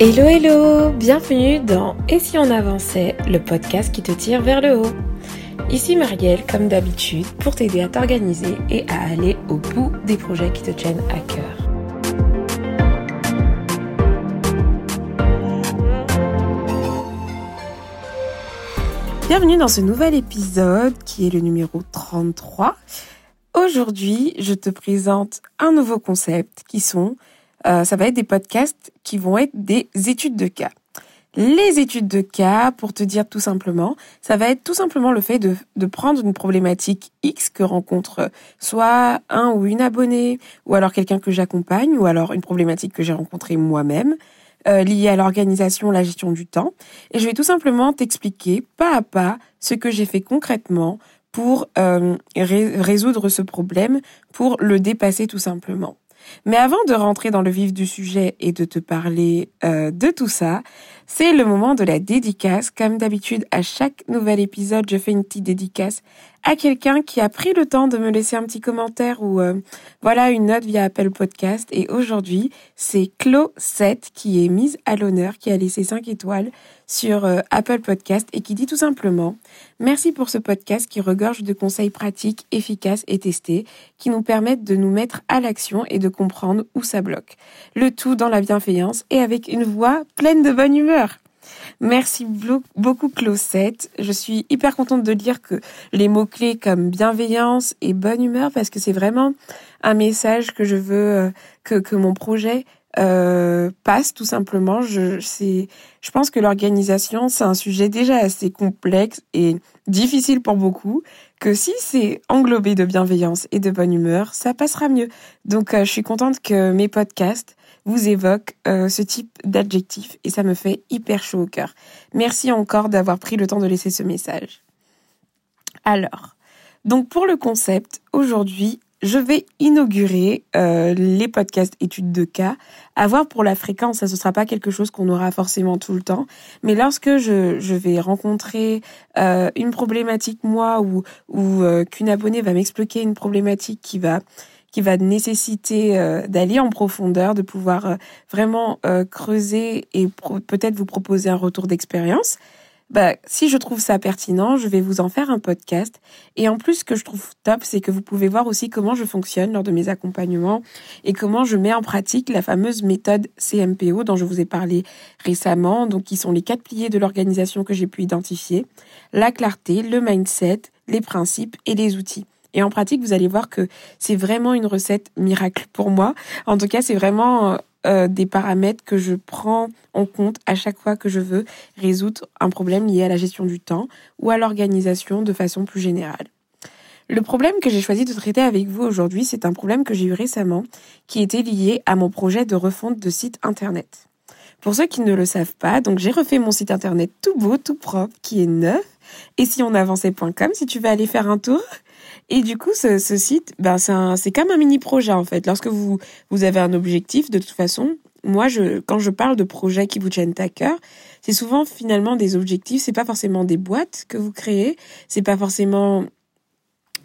Hello hello, bienvenue dans Et si on avançait, le podcast qui te tire vers le haut. Ici Marielle, comme d'habitude, pour t'aider à t'organiser et à aller au bout des projets qui te tiennent à cœur. Bienvenue dans ce nouvel épisode qui est le numéro 33. Aujourd'hui, je te présente un nouveau concept qui sont euh, ça va être des podcasts qui vont être des études de cas. Les études de cas, pour te dire tout simplement, ça va être tout simplement le fait de, de prendre une problématique X que rencontre soit un ou une abonnée, ou alors quelqu'un que j'accompagne, ou alors une problématique que j'ai rencontrée moi-même, euh, liée à l'organisation, la gestion du temps. Et je vais tout simplement t'expliquer pas à pas ce que j'ai fait concrètement pour euh, résoudre ce problème, pour le dépasser tout simplement. Mais avant de rentrer dans le vif du sujet et de te parler euh, de tout ça, c'est le moment de la dédicace. Comme d'habitude, à chaque nouvel épisode, je fais une petite dédicace à quelqu'un qui a pris le temps de me laisser un petit commentaire ou euh, voilà une note via Apple Podcast. Et aujourd'hui, c'est Clo7 qui est mise à l'honneur, qui a laissé 5 étoiles sur euh, Apple Podcast et qui dit tout simplement Merci pour ce podcast qui regorge de conseils pratiques, efficaces et testés qui nous permettent de nous mettre à l'action et de comprendre où ça bloque. Le tout dans la bienveillance et avec une voix pleine de bonne humeur. Merci beaucoup Closette. Je suis hyper contente de lire que les mots-clés comme bienveillance et bonne humeur parce que c'est vraiment un message que je veux euh, que, que mon projet euh, passe tout simplement. Je, je pense que l'organisation, c'est un sujet déjà assez complexe et difficile pour beaucoup, que si c'est englobé de bienveillance et de bonne humeur, ça passera mieux. Donc euh, je suis contente que mes podcasts vous évoquent euh, ce type d'adjectif et ça me fait hyper chaud au cœur. Merci encore d'avoir pris le temps de laisser ce message. Alors, donc pour le concept, aujourd'hui, je vais inaugurer euh, les podcasts études de cas. À voir pour la fréquence, ça ce sera pas quelque chose qu'on aura forcément tout le temps, mais lorsque je, vais rencontrer euh, une problématique moi ou qu'une abonnée va m'expliquer une problématique qui va va nécessiter euh, d'aller en profondeur, de pouvoir euh, vraiment creuser et peut-être vous proposer un retour d'expérience bah, si je trouve ça pertinent, je vais vous en faire un podcast. Et en plus, ce que je trouve top, c'est que vous pouvez voir aussi comment je fonctionne lors de mes accompagnements et comment je mets en pratique la fameuse méthode CMPO dont je vous ai parlé récemment, donc qui sont les quatre piliers de l'organisation que j'ai pu identifier, la clarté, le mindset, les principes et les outils. Et en pratique, vous allez voir que c'est vraiment une recette miracle pour moi. En tout cas, c'est vraiment euh, des paramètres que je prends en compte à chaque fois que je veux résoudre un problème lié à la gestion du temps ou à l'organisation de façon plus générale. Le problème que j'ai choisi de traiter avec vous aujourd'hui, c'est un problème que j'ai eu récemment qui était lié à mon projet de refonte de site internet. Pour ceux qui ne le savent pas, donc j'ai refait mon site internet tout beau, tout propre, qui est neuf, et si on avançait.com si tu veux aller faire un tour. Et du coup, ce, site, ben, c'est comme un mini projet en fait. Lorsque vous, vous avez un objectif, de toute façon, moi, je, quand je parle de projets qui vous tiennent à cœur, c'est souvent finalement des objectifs. C'est pas forcément des boîtes que vous créez. C'est pas forcément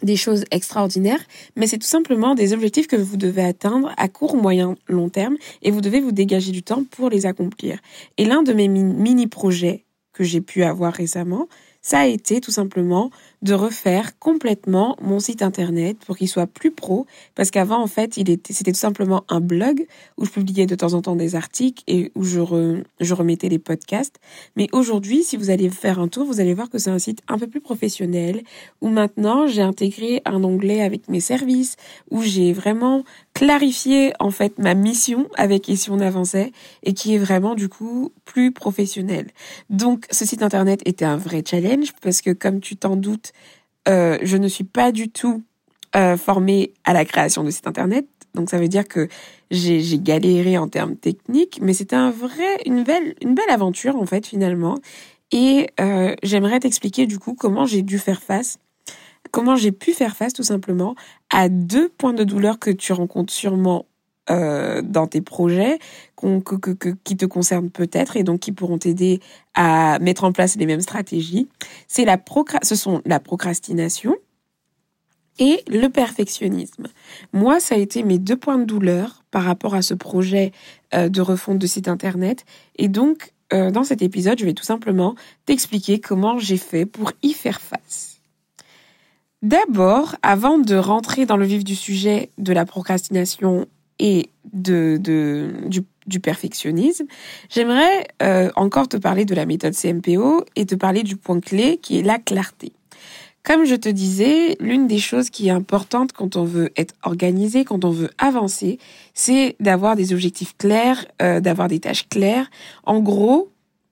des choses extraordinaires, mais c'est tout simplement des objectifs que vous devez atteindre à court, moyen, long terme, et vous devez vous dégager du temps pour les accomplir. Et l'un de mes mini-projets que j'ai pu avoir récemment, ça a été tout simplement de refaire complètement mon site internet pour qu'il soit plus pro parce qu'avant en fait il était c'était tout simplement un blog où je publiais de temps en temps des articles et où je je remettais les podcasts. Mais aujourd'hui si vous allez faire un tour vous allez voir que c'est un site un peu plus professionnel où maintenant j'ai intégré un onglet avec mes services où j'ai vraiment clarifié en fait ma mission avec Ici on avançait et qui est vraiment du coup plus professionnel. Donc ce site internet était un vrai challenge parce que comme tu t'en doutes euh, je ne suis pas du tout euh, formée à la création de site internet. Donc ça veut dire que j'ai galéré en termes techniques, mais c'était un vrai, une belle, une belle aventure en fait finalement. Et euh, j'aimerais t'expliquer du coup comment j'ai dû faire face, comment j'ai pu faire face tout simplement à deux points de douleur que tu rencontres sûrement euh, dans tes projets que, que, qui te concernent peut-être et donc qui pourront t'aider à mettre en place les mêmes stratégies. C'est la ce sont la procrastination et le perfectionnisme. Moi, ça a été mes deux points de douleur par rapport à ce projet euh, de refonte de site internet. Et donc, euh, dans cet épisode, je vais tout simplement t'expliquer comment j'ai fait pour y faire face. D'abord, avant de rentrer dans le vif du sujet de la procrastination et de, du, perfectionnisme, j'aimerais euh, encore te parler de la méthode CMPO et te parler du point clé qui est la clarté. Comme je te disais, l'une des choses qui est importante quand on veut être organisé, quand on veut avancer, c'est d'avoir des objectifs clairs, euh, d'avoir des tâches claires. En gros,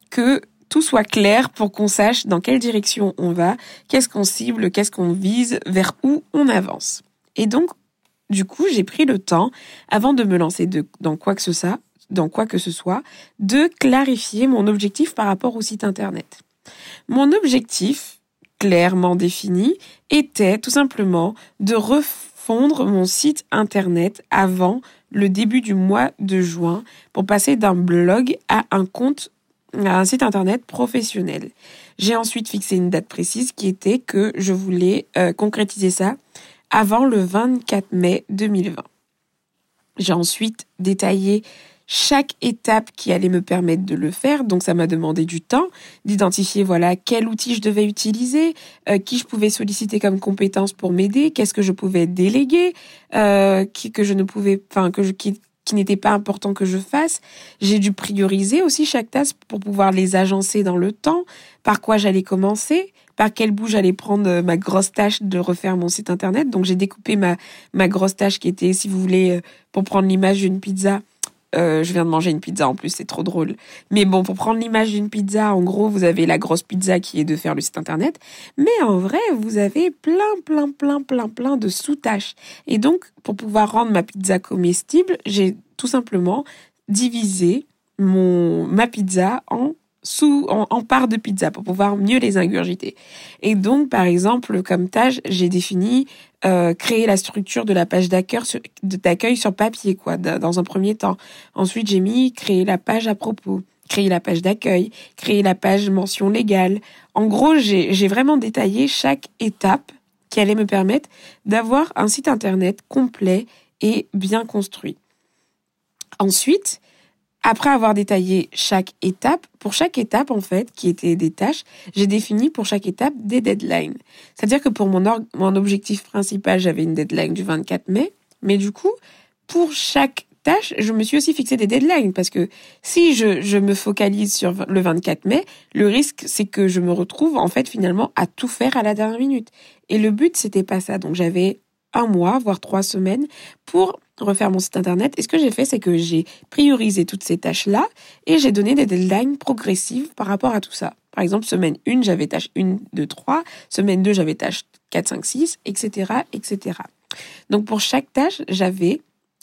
que tout soit clair pour qu'on sache dans quelle direction on va, qu'est-ce qu'on cible, qu'est-ce qu'on vise, vers où on avance. Et donc, du coup, j'ai pris le temps, avant de me lancer dans quoi que ce soit, dans quoi que ce soit, de clarifier mon objectif par rapport au site internet. Mon objectif, clairement défini, était tout simplement de refondre mon site internet avant le début du mois de juin pour passer d'un blog à un compte un site internet professionnel. J'ai ensuite fixé une date précise qui était que je voulais euh, concrétiser ça avant le 24 mai 2020. J'ai ensuite détaillé chaque étape qui allait me permettre de le faire. Donc ça m'a demandé du temps d'identifier voilà quel outil je devais utiliser, euh, qui je pouvais solliciter comme compétence pour m'aider, qu'est-ce que je pouvais déléguer, euh, qui, que je ne pouvais, enfin que je qui, qui n'était pas important que je fasse. J'ai dû prioriser aussi chaque tâche pour pouvoir les agencer dans le temps, par quoi j'allais commencer? Par quel bout j'allais prendre euh, ma grosse tâche de refaire mon site internet? Donc j'ai découpé ma, ma grosse tâche qui était, si vous voulez, euh, pour prendre l'image d'une pizza. Euh, je viens de manger une pizza en plus, c'est trop drôle. Mais bon, pour prendre l'image d'une pizza, en gros, vous avez la grosse pizza qui est de faire le site internet. Mais en vrai, vous avez plein, plein, plein, plein, plein de sous-tâches. Et donc, pour pouvoir rendre ma pizza comestible, j'ai tout simplement divisé mon, ma pizza en sous en, en part de pizza pour pouvoir mieux les ingurgiter. Et donc, par exemple, comme tâche, j'ai défini euh, créer la structure de la page d'accueil sur, sur papier, quoi, dans un premier temps. Ensuite, j'ai mis créer la page à propos, créer la page d'accueil, créer la page mention légale. En gros, j'ai vraiment détaillé chaque étape qui allait me permettre d'avoir un site internet complet et bien construit. Ensuite, après avoir détaillé chaque étape, pour chaque étape en fait, qui était des tâches, j'ai défini pour chaque étape des deadlines. C'est-à-dire que pour mon, mon objectif principal, j'avais une deadline du 24 mai, mais du coup, pour chaque tâche, je me suis aussi fixé des deadlines parce que si je, je me focalise sur le 24 mai, le risque c'est que je me retrouve en fait finalement à tout faire à la dernière minute. Et le but c'était pas ça. Donc j'avais un mois, voire trois semaines pour refaire mon site internet. Et ce que j'ai fait, c'est que j'ai priorisé toutes ces tâches-là et j'ai donné des deadlines progressives par rapport à tout ça. Par exemple, semaine 1, j'avais tâche 1, 2, 3. Semaine 2, j'avais tâche 4, 5, 6, etc., etc. Donc, pour chaque tâche, j'avais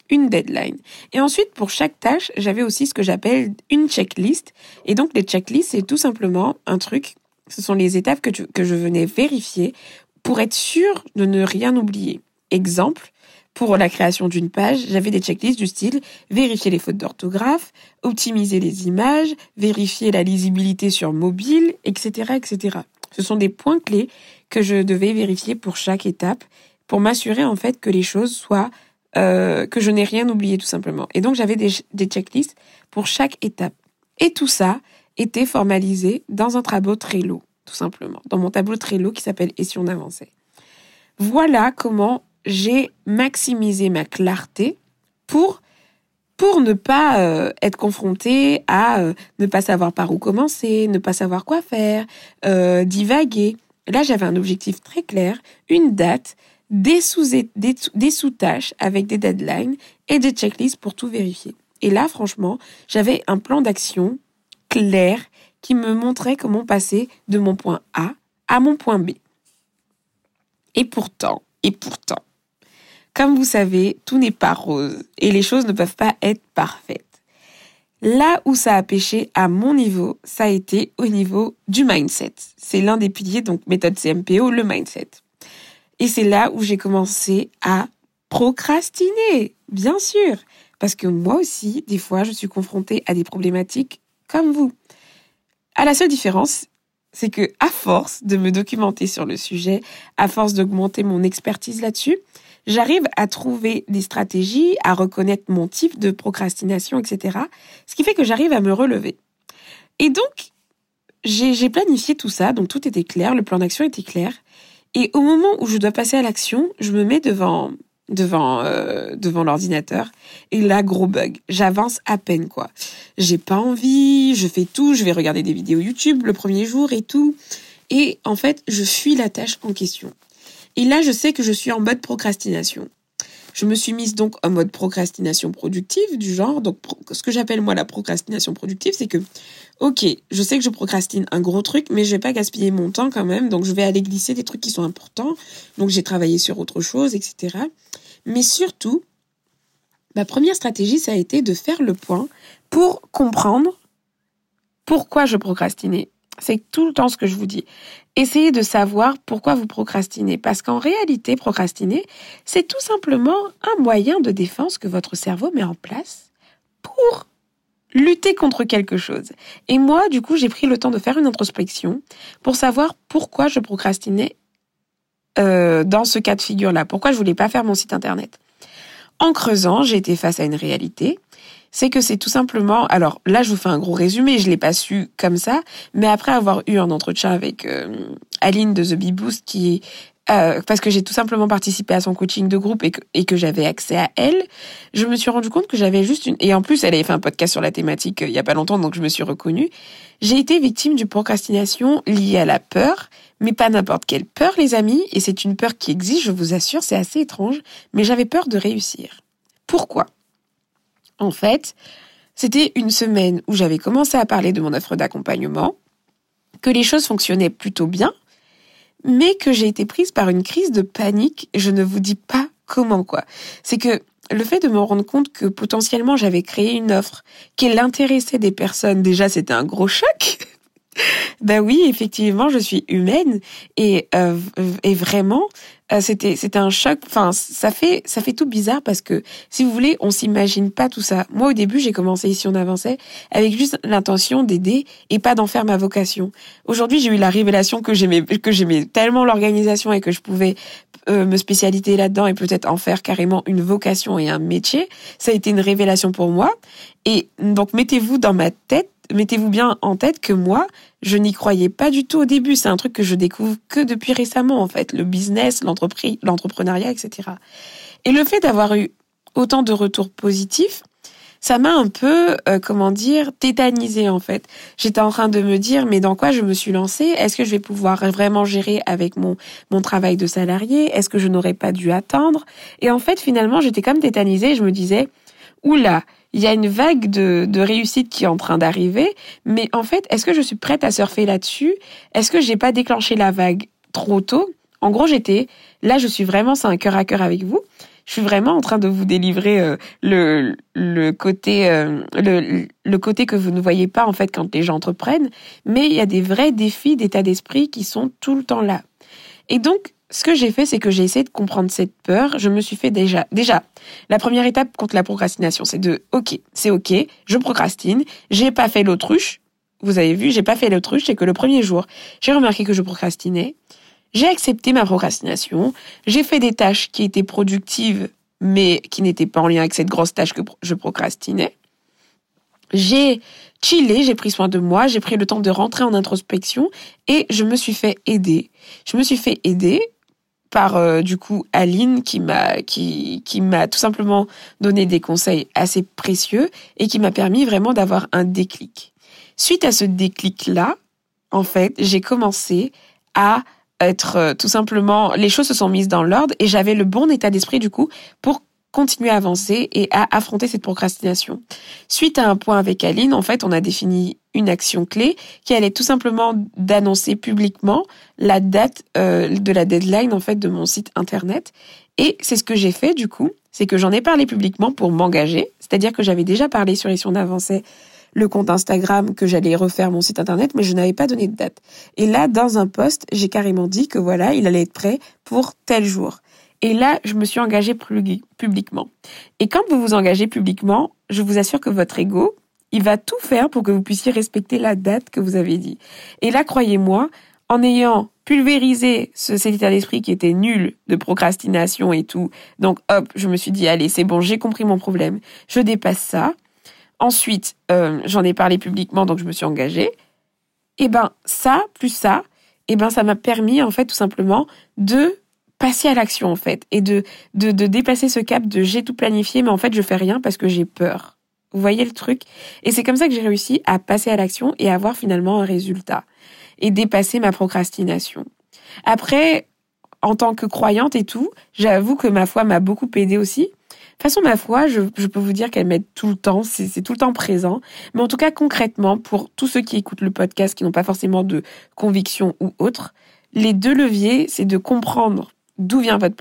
une deadline. Et ensuite, pour chaque tâche, j'avais aussi ce que j'appelle une checklist. Et donc, les checklists, c'est tout simplement un truc, ce sont les étapes que, que je venais vérifier pour être sûr de ne rien oublier. Exemple, pour la création d'une page, j'avais des checklists du style vérifier les fautes d'orthographe, optimiser les images, vérifier la lisibilité sur mobile, etc., etc. Ce sont des points clés que je devais vérifier pour chaque étape pour m'assurer en fait que les choses soient euh, que je n'ai rien oublié tout simplement. Et donc j'avais des, des checklists pour chaque étape. Et tout ça était formalisé dans un tableau Trello, tout simplement, dans mon tableau Trello qui s'appelle Et si on avançait? Voilà comment j'ai maximisé ma clarté pour pour ne pas euh, être confronté à euh, ne pas savoir par où commencer, ne pas savoir quoi faire, euh, divaguer. Là, j'avais un objectif très clair, une date, des sous des, des sous-tâches avec des deadlines et des checklists pour tout vérifier. Et là, franchement, j'avais un plan d'action clair qui me montrait comment passer de mon point A à mon point B. Et pourtant, et pourtant, comme vous savez, tout n'est pas rose et les choses ne peuvent pas être parfaites. Là où ça a pêché à mon niveau, ça a été au niveau du mindset. C'est l'un des piliers, donc méthode CMPO, le mindset. Et c'est là où j'ai commencé à procrastiner, bien sûr. Parce que moi aussi, des fois, je suis confrontée à des problématiques comme vous. À la seule différence, c'est que à force de me documenter sur le sujet, à force d'augmenter mon expertise là-dessus, j'arrive à trouver des stratégies, à reconnaître mon type de procrastination, etc. Ce qui fait que j'arrive à me relever. Et donc, j'ai planifié tout ça, donc tout était clair, le plan d'action était clair. Et au moment où je dois passer à l'action, je me mets devant devant euh, devant l'ordinateur et là gros bug j'avance à peine quoi j'ai pas envie je fais tout je vais regarder des vidéos YouTube le premier jour et tout et en fait je fuis la tâche en question et là je sais que je suis en mode procrastination je me suis mise donc en mode procrastination productive du genre donc ce que j'appelle moi la procrastination productive c'est que ok je sais que je procrastine un gros truc mais je vais pas gaspiller mon temps quand même donc je vais aller glisser des trucs qui sont importants donc j'ai travaillé sur autre chose etc mais surtout, ma première stratégie, ça a été de faire le point pour comprendre pourquoi je procrastinais. C'est tout le temps ce que je vous dis. Essayez de savoir pourquoi vous procrastinez. Parce qu'en réalité, procrastiner, c'est tout simplement un moyen de défense que votre cerveau met en place pour lutter contre quelque chose. Et moi, du coup, j'ai pris le temps de faire une introspection pour savoir pourquoi je procrastinais euh, dans ce cas de figure-là. Pourquoi je voulais pas faire mon site internet En creusant, j'ai été face à une réalité. C'est que c'est tout simplement. Alors là, je vous fais un gros résumé. Je l'ai pas su comme ça, mais après avoir eu un entretien avec euh, Aline de The Bee Boost, qui euh, parce que j'ai tout simplement participé à son coaching de groupe et que, et que j'avais accès à elle, je me suis rendu compte que j'avais juste une... Et en plus, elle avait fait un podcast sur la thématique il y a pas longtemps, donc je me suis reconnue. J'ai été victime d'une procrastination liée à la peur mais pas n'importe quelle peur, les amis, et c'est une peur qui existe, je vous assure, c'est assez étrange, mais j'avais peur de réussir. Pourquoi? En fait, c'était une semaine où j'avais commencé à parler de mon offre d'accompagnement, que les choses fonctionnaient plutôt bien, mais que j'ai été prise par une crise de panique, je ne vous dis pas comment quoi. C'est que le fait de me rendre compte que potentiellement j'avais créé une offre qui l'intéressait des personnes, déjà c'était un gros choc. Ben oui, effectivement, je suis humaine et euh, et vraiment euh, c'était c'était un choc. Enfin, ça fait ça fait tout bizarre parce que si vous voulez, on s'imagine pas tout ça. Moi, au début, j'ai commencé ici on avançait avec juste l'intention d'aider et pas d'en faire ma vocation. Aujourd'hui, j'ai eu la révélation que j'aimais que j'aimais tellement l'organisation et que je pouvais euh, me spécialiser là-dedans et peut-être en faire carrément une vocation et un métier. Ça a été une révélation pour moi. Et donc, mettez-vous dans ma tête mettez-vous bien en tête que moi, je n'y croyais pas du tout au début. C'est un truc que je découvre que depuis récemment, en fait. Le business, l'entreprise, l'entrepreneuriat, etc. Et le fait d'avoir eu autant de retours positifs, ça m'a un peu, euh, comment dire, tétanisé en fait. J'étais en train de me dire, mais dans quoi je me suis lancée? Est-ce que je vais pouvoir vraiment gérer avec mon mon travail de salarié? Est-ce que je n'aurais pas dû attendre? Et en fait, finalement, j'étais comme tétanisée. Je me disais, oula, il y a une vague de, de réussite qui est en train d'arriver, mais en fait, est-ce que je suis prête à surfer là-dessus? Est-ce que j'ai pas déclenché la vague trop tôt? En gros, j'étais là, je suis vraiment, c'est un cœur à cœur avec vous. Je suis vraiment en train de vous délivrer euh, le, le côté euh, le, le côté que vous ne voyez pas en fait quand les gens entreprennent, mais il y a des vrais défis d'état d'esprit qui sont tout le temps là. Et donc ce que j'ai fait, c'est que j'ai essayé de comprendre cette peur. Je me suis fait déjà, déjà, la première étape contre la procrastination, c'est de, ok, c'est ok, je procrastine, j'ai pas fait l'autruche. Vous avez vu, j'ai pas fait l'autruche, c'est que le premier jour, j'ai remarqué que je procrastinais. J'ai accepté ma procrastination. J'ai fait des tâches qui étaient productives, mais qui n'étaient pas en lien avec cette grosse tâche que je procrastinais. J'ai chillé, j'ai pris soin de moi, j'ai pris le temps de rentrer en introspection et je me suis fait aider. Je me suis fait aider par euh, du coup Aline qui m'a qui qui m'a tout simplement donné des conseils assez précieux et qui m'a permis vraiment d'avoir un déclic. Suite à ce déclic là, en fait, j'ai commencé à être euh, tout simplement les choses se sont mises dans l'ordre et j'avais le bon état d'esprit du coup pour continuer à avancer et à affronter cette procrastination. Suite à un point avec Aline, en fait, on a défini une action clé qui allait tout simplement d'annoncer publiquement la date euh, de la deadline en fait de mon site internet. Et c'est ce que j'ai fait du coup, c'est que j'en ai parlé publiquement pour m'engager, c'est-à-dire que j'avais déjà parlé sur les si on avançait le compte Instagram que j'allais refaire mon site internet, mais je n'avais pas donné de date. Et là, dans un post, j'ai carrément dit que voilà, il allait être prêt pour tel jour. Et là, je me suis engagée publiquement. Et quand vous vous engagez publiquement, je vous assure que votre ego, il va tout faire pour que vous puissiez respecter la date que vous avez dit. Et là, croyez-moi, en ayant pulvérisé ce, cet état d'esprit qui était nul de procrastination et tout. Donc hop, je me suis dit allez, c'est bon, j'ai compris mon problème. Je dépasse ça. Ensuite, euh, j'en ai parlé publiquement, donc je me suis engagée. Et ben ça, plus ça, et ben ça m'a permis en fait tout simplement de passer à l'action en fait et de, de de dépasser ce cap de j'ai tout planifié mais en fait je fais rien parce que j'ai peur. Vous voyez le truc? Et c'est comme ça que j'ai réussi à passer à l'action et avoir finalement un résultat et dépasser ma procrastination. Après, en tant que croyante et tout, j'avoue que ma foi m'a beaucoup aidé aussi. De toute façon, ma foi, je, je peux vous dire qu'elle m'aide tout le temps, c'est tout le temps présent. Mais en tout cas, concrètement, pour tous ceux qui écoutent le podcast, qui n'ont pas forcément de conviction ou autre, les deux leviers, c'est de comprendre d'où vient votre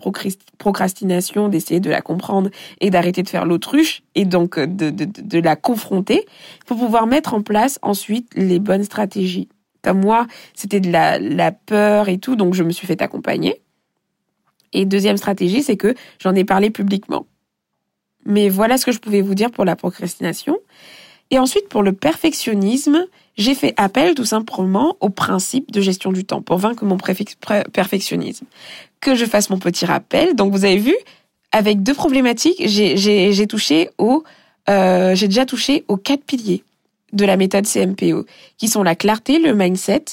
procrastination, d'essayer de la comprendre et d'arrêter de faire l'autruche et donc de, de, la confronter pour pouvoir mettre en place ensuite les bonnes stratégies? Comme moi, c'était de la peur et tout, donc je me suis fait accompagner. Et deuxième stratégie, c'est que j'en ai parlé publiquement. Mais voilà ce que je pouvais vous dire pour la procrastination. Et ensuite, pour le perfectionnisme, j'ai fait appel tout simplement au principe de gestion du temps pour vaincre mon perfectionnisme. Que je fasse mon petit rappel. Donc, vous avez vu, avec deux problématiques, j'ai touché au, euh, j'ai déjà touché aux quatre piliers de la méthode CMPO, qui sont la clarté, le mindset,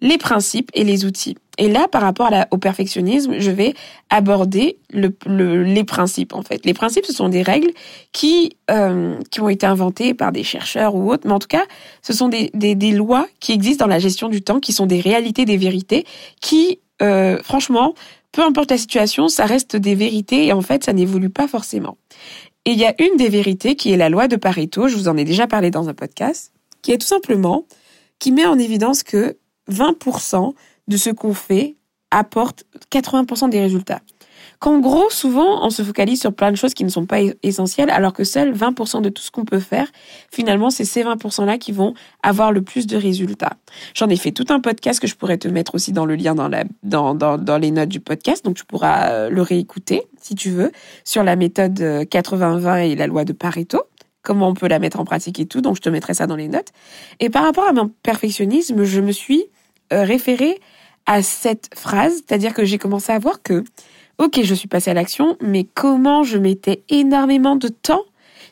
les principes et les outils. Et là, par rapport au perfectionnisme, je vais aborder le, les principes en fait. Les principes, ce sont des règles qui euh, qui ont été inventées par des chercheurs ou autres, mais en tout cas, ce sont des, des, des, lois qui existent dans la gestion du temps, qui sont des réalités, des vérités, qui, euh, franchement, peu importe la situation, ça reste des vérités et en fait, ça n'évolue pas forcément. Et il y a une des vérités qui est la loi de Pareto, je vous en ai déjà parlé dans un podcast, qui est tout simplement qui met en évidence que 20% de ce qu'on fait apporte 80% des résultats. Qu'en gros, souvent, on se focalise sur plein de choses qui ne sont pas essentielles, alors que seuls 20% de tout ce qu'on peut faire, finalement, c'est ces 20%-là qui vont avoir le plus de résultats. J'en ai fait tout un podcast que je pourrais te mettre aussi dans le lien dans, la, dans, dans, dans les notes du podcast, donc tu pourras euh, le réécouter, si tu veux, sur la méthode 80-20 euh, et la loi de Pareto comment on peut la mettre en pratique et tout, donc je te mettrai ça dans les notes. Et par rapport à mon perfectionnisme, je me suis euh, référée à cette phrase, c'est-à-dire que j'ai commencé à voir que, ok, je suis passée à l'action, mais comment je mettais énormément de temps?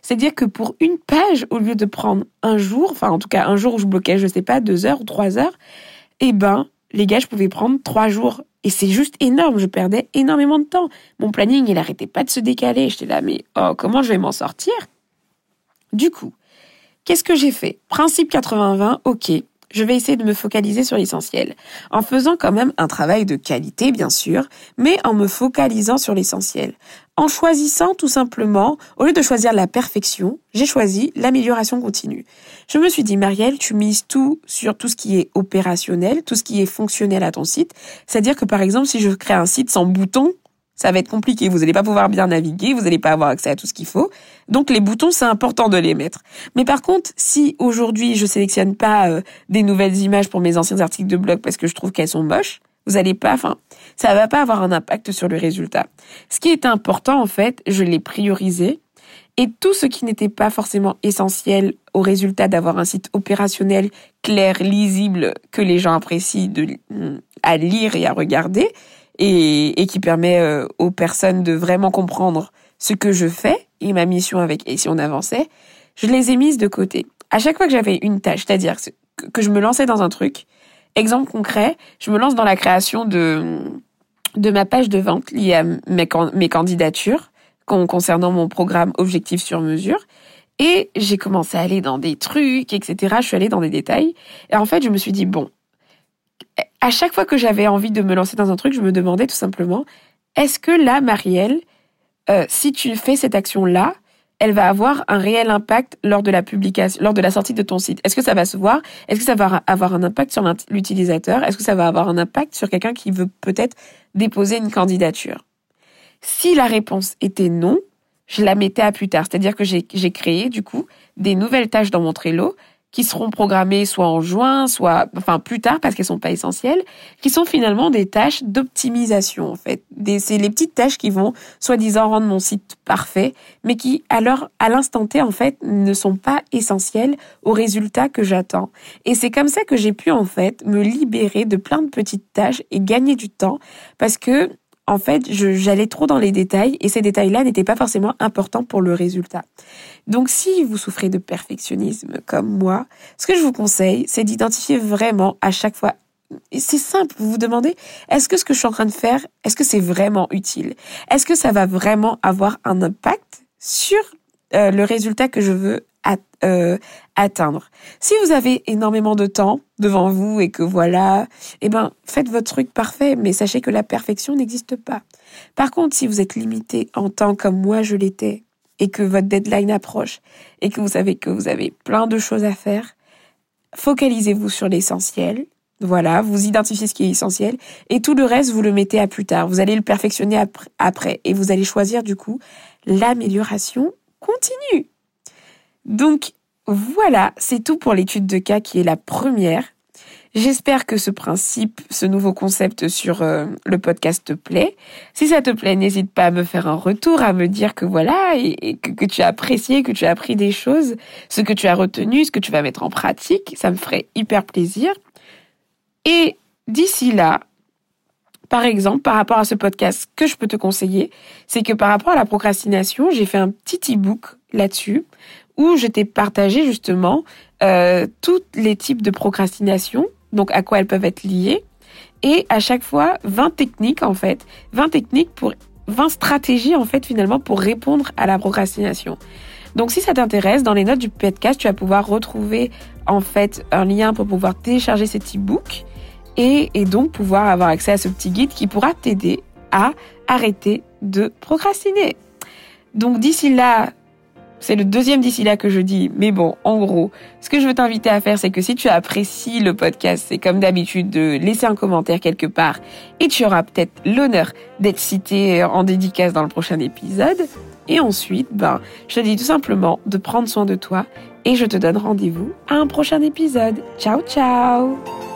C'est-à-dire que pour une page, au lieu de prendre un jour, enfin en tout cas un jour où je bloquais, je sais pas, deux heures ou trois heures, eh ben, les gars, je pouvais prendre trois jours. Et c'est juste énorme, je perdais énormément de temps. Mon planning, il arrêtait pas de se décaler. J'étais là, mais oh, comment je vais m'en sortir? Du coup, qu'est-ce que j'ai fait? Principe 80-20, ok je vais essayer de me focaliser sur l'essentiel, en faisant quand même un travail de qualité, bien sûr, mais en me focalisant sur l'essentiel. En choisissant tout simplement, au lieu de choisir la perfection, j'ai choisi l'amélioration continue. Je me suis dit, Marielle, tu mises tout sur tout ce qui est opérationnel, tout ce qui est fonctionnel à ton site. C'est-à-dire que par exemple, si je crée un site sans bouton, ça va être compliqué. Vous n'allez pas pouvoir bien naviguer, vous n'allez pas avoir accès à tout ce qu'il faut. Donc les boutons, c'est important de les mettre. Mais par contre, si aujourd'hui je sélectionne pas euh, des nouvelles images pour mes anciens articles de blog parce que je trouve qu'elles sont moches, vous allez pas, enfin, ça va pas avoir un impact sur le résultat. Ce qui est important, en fait, je l'ai priorisé. Et tout ce qui n'était pas forcément essentiel au résultat d'avoir un site opérationnel, clair, lisible, que les gens apprécient de, à lire et à regarder, et, qui permet euh, aux personnes de vraiment comprendre ce que je fais et ma mission avec et si on avançait, je les ai mises de côté. À chaque fois que j'avais une tâche, c'est-à-dire que je me lançais dans un truc, exemple concret, je me lance dans la création de de ma page de vente liée à mes, mes candidatures concernant mon programme Objectif sur mesure. Et j'ai commencé à aller dans des trucs, etc. Je suis allée dans des détails. Et en fait, je me suis dit, bon, à chaque fois que j'avais envie de me lancer dans un truc, je me demandais tout simplement, est-ce que là, Marielle, euh, si tu fais cette action-là, elle va avoir un réel impact lors de la publication, lors de la sortie de ton site? Est-ce que ça va se voir? Est-ce que ça va avoir un impact sur l'utilisateur? Est-ce que ça va avoir un impact sur quelqu'un qui veut peut-être déposer une candidature? Si la réponse était non, je la mettais à plus tard. C'est-à-dire que j'ai créé, du coup, des nouvelles tâches dans mon Trello qui seront programmées soit en juin, soit enfin plus tard parce qu'elles sont pas essentielles, qui sont finalement des tâches d'optimisation en fait, c'est les petites tâches qui vont soi-disant rendre mon site parfait, mais qui à l'heure, à l'instant T en fait, ne sont pas essentielles au résultat que j'attends. Et c'est comme ça que j'ai pu en fait me libérer de plein de petites tâches et gagner du temps parce que en fait, j'allais trop dans les détails et ces détails-là n'étaient pas forcément importants pour le résultat. Donc si vous souffrez de perfectionnisme comme moi, ce que je vous conseille, c'est d'identifier vraiment à chaque fois c'est simple, vous vous demandez, est-ce que ce que je suis en train de faire, est-ce que c'est vraiment utile? Est-ce que ça va vraiment avoir un impact sur euh, le résultat que je veux euh, atteindre Si vous avez énormément de temps devant vous et que voilà, eh ben faites votre truc parfait, mais sachez que la perfection n'existe pas. Par contre, si vous êtes limité en temps comme moi je l'étais et que votre deadline approche et que vous savez que vous avez plein de choses à faire, focalisez-vous sur l'essentiel. Voilà, vous identifiez ce qui est essentiel et tout le reste, vous le mettez à plus tard. Vous allez le perfectionner après et vous allez choisir du coup l'amélioration continue. Donc voilà, c'est tout pour l'étude de cas qui est la première. J'espère que ce principe, ce nouveau concept sur euh, le podcast te plaît. Si ça te plaît, n'hésite pas à me faire un retour, à me dire que voilà, et, que, que, tu as apprécié, que tu as appris des choses, ce que tu as retenu, ce que tu vas mettre en pratique. Ça me ferait hyper plaisir. Et d'ici là, par exemple, par rapport à ce podcast, que je peux te conseiller, c'est que par rapport à la procrastination, j'ai fait un petit e-book là-dessus où je t'ai partagé justement euh, tous les types de procrastination donc à quoi elles peuvent être liées. Et à chaque fois, 20 techniques en fait, 20 techniques pour 20 stratégies en fait finalement pour répondre à la procrastination. Donc si ça t'intéresse, dans les notes du podcast, tu vas pouvoir retrouver en fait un lien pour pouvoir télécharger ces petits books et, et donc pouvoir avoir accès à ce petit guide qui pourra t'aider à arrêter de procrastiner. Donc d'ici là, c'est le deuxième d'ici là que je dis. Mais bon, en gros, ce que je veux t'inviter à faire, c'est que si tu apprécies le podcast, c'est comme d'habitude de laisser un commentaire quelque part et tu auras peut-être l'honneur d'être cité en dédicace dans le prochain épisode. Et ensuite, ben, je te dis tout simplement de prendre soin de toi et je te donne rendez-vous à un prochain épisode. Ciao, ciao!